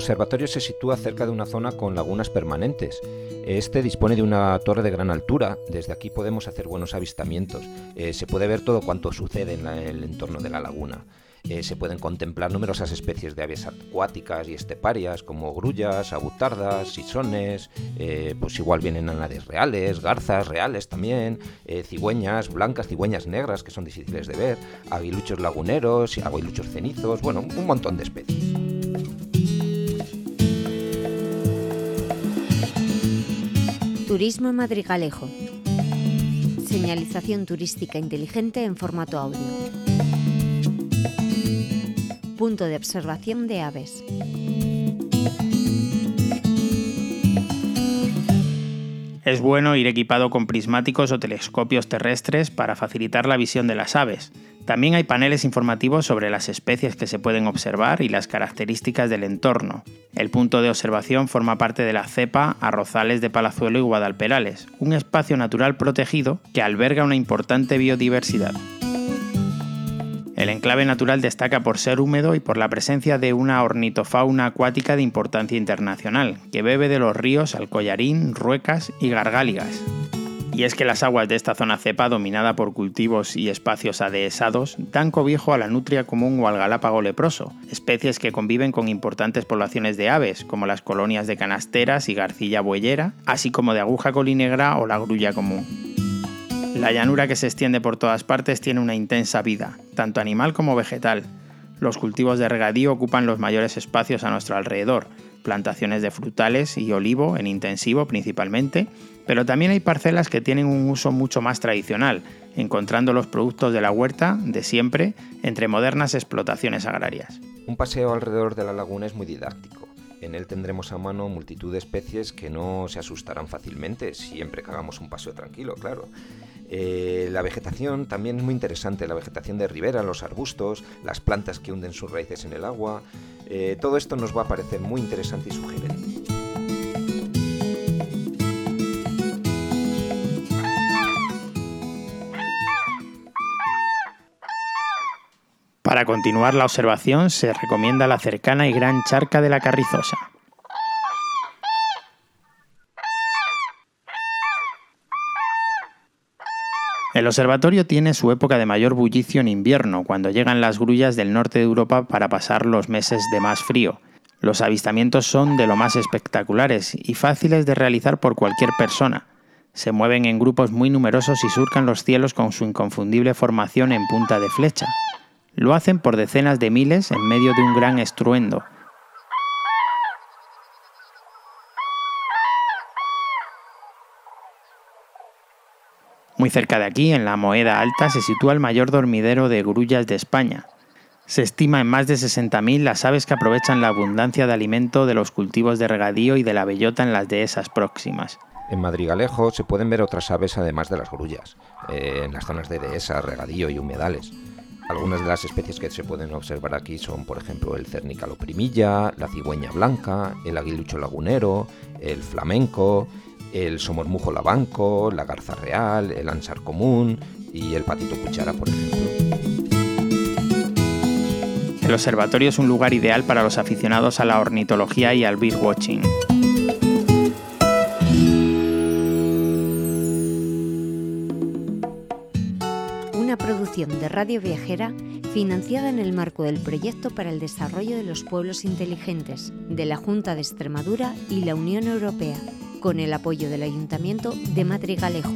observatorio se sitúa cerca de una zona con lagunas permanentes. Este dispone de una torre de gran altura. Desde aquí podemos hacer buenos avistamientos. Eh, se puede ver todo cuanto sucede en el entorno de la laguna. Eh, se pueden contemplar numerosas especies de aves acuáticas y esteparias como grullas, abutardas, sisones, eh, pues igual vienen anades reales, garzas reales también, cigüeñas blancas, cigüeñas negras que son difíciles de ver, aguiluchos laguneros, aguiluchos cenizos, bueno, un montón de especies. Turismo Madrigalejo. Señalización turística inteligente en formato audio punto de observación de aves. Es bueno ir equipado con prismáticos o telescopios terrestres para facilitar la visión de las aves. También hay paneles informativos sobre las especies que se pueden observar y las características del entorno. El punto de observación forma parte de la cepa Arrozales de Palazuelo y Guadalperales, un espacio natural protegido que alberga una importante biodiversidad. El enclave natural destaca por ser húmedo y por la presencia de una ornitofauna acuática de importancia internacional, que bebe de los ríos Alcollarín, Ruecas y Gargáligas. Y es que las aguas de esta zona cepa, dominada por cultivos y espacios adehesados, dan cobijo a la nutria común o al galápago leproso, especies que conviven con importantes poblaciones de aves, como las colonias de canasteras y garcilla bueyera, así como de aguja colinegra o la grulla común. La llanura que se extiende por todas partes tiene una intensa vida, tanto animal como vegetal. Los cultivos de regadío ocupan los mayores espacios a nuestro alrededor, plantaciones de frutales y olivo en intensivo principalmente, pero también hay parcelas que tienen un uso mucho más tradicional, encontrando los productos de la huerta de siempre entre modernas explotaciones agrarias. Un paseo alrededor de la laguna es muy didáctico. En él tendremos a mano multitud de especies que no se asustarán fácilmente siempre que hagamos un paseo tranquilo, claro. Eh, la vegetación también es muy interesante, la vegetación de ribera, los arbustos, las plantas que hunden sus raíces en el agua. Eh, todo esto nos va a parecer muy interesante y sugerente. Para continuar la observación se recomienda la cercana y gran charca de la Carrizosa. El observatorio tiene su época de mayor bullicio en invierno, cuando llegan las grullas del norte de Europa para pasar los meses de más frío. Los avistamientos son de lo más espectaculares y fáciles de realizar por cualquier persona. Se mueven en grupos muy numerosos y surcan los cielos con su inconfundible formación en punta de flecha. Lo hacen por decenas de miles en medio de un gran estruendo, Muy cerca de aquí, en la Moeda Alta, se sitúa el mayor dormidero de grullas de España. Se estima en más de 60.000 las aves que aprovechan la abundancia de alimento de los cultivos de regadío y de la bellota en las dehesas próximas. En Madrigalejo se pueden ver otras aves además de las grullas, eh, en las zonas de dehesa, regadío y humedales. Algunas de las especies que se pueden observar aquí son, por ejemplo, el cernícalo primilla, la cigüeña blanca, el aguilucho lagunero, el flamenco, el somormujo labanco, la garza real, el ansar común y el patito cuchara, por ejemplo. El observatorio es un lugar ideal para los aficionados a la ornitología y al birdwatching. Una producción de Radio Viajera financiada en el marco del Proyecto para el Desarrollo de los Pueblos Inteligentes de la Junta de Extremadura y la Unión Europea con el apoyo del Ayuntamiento de Madrigalejo.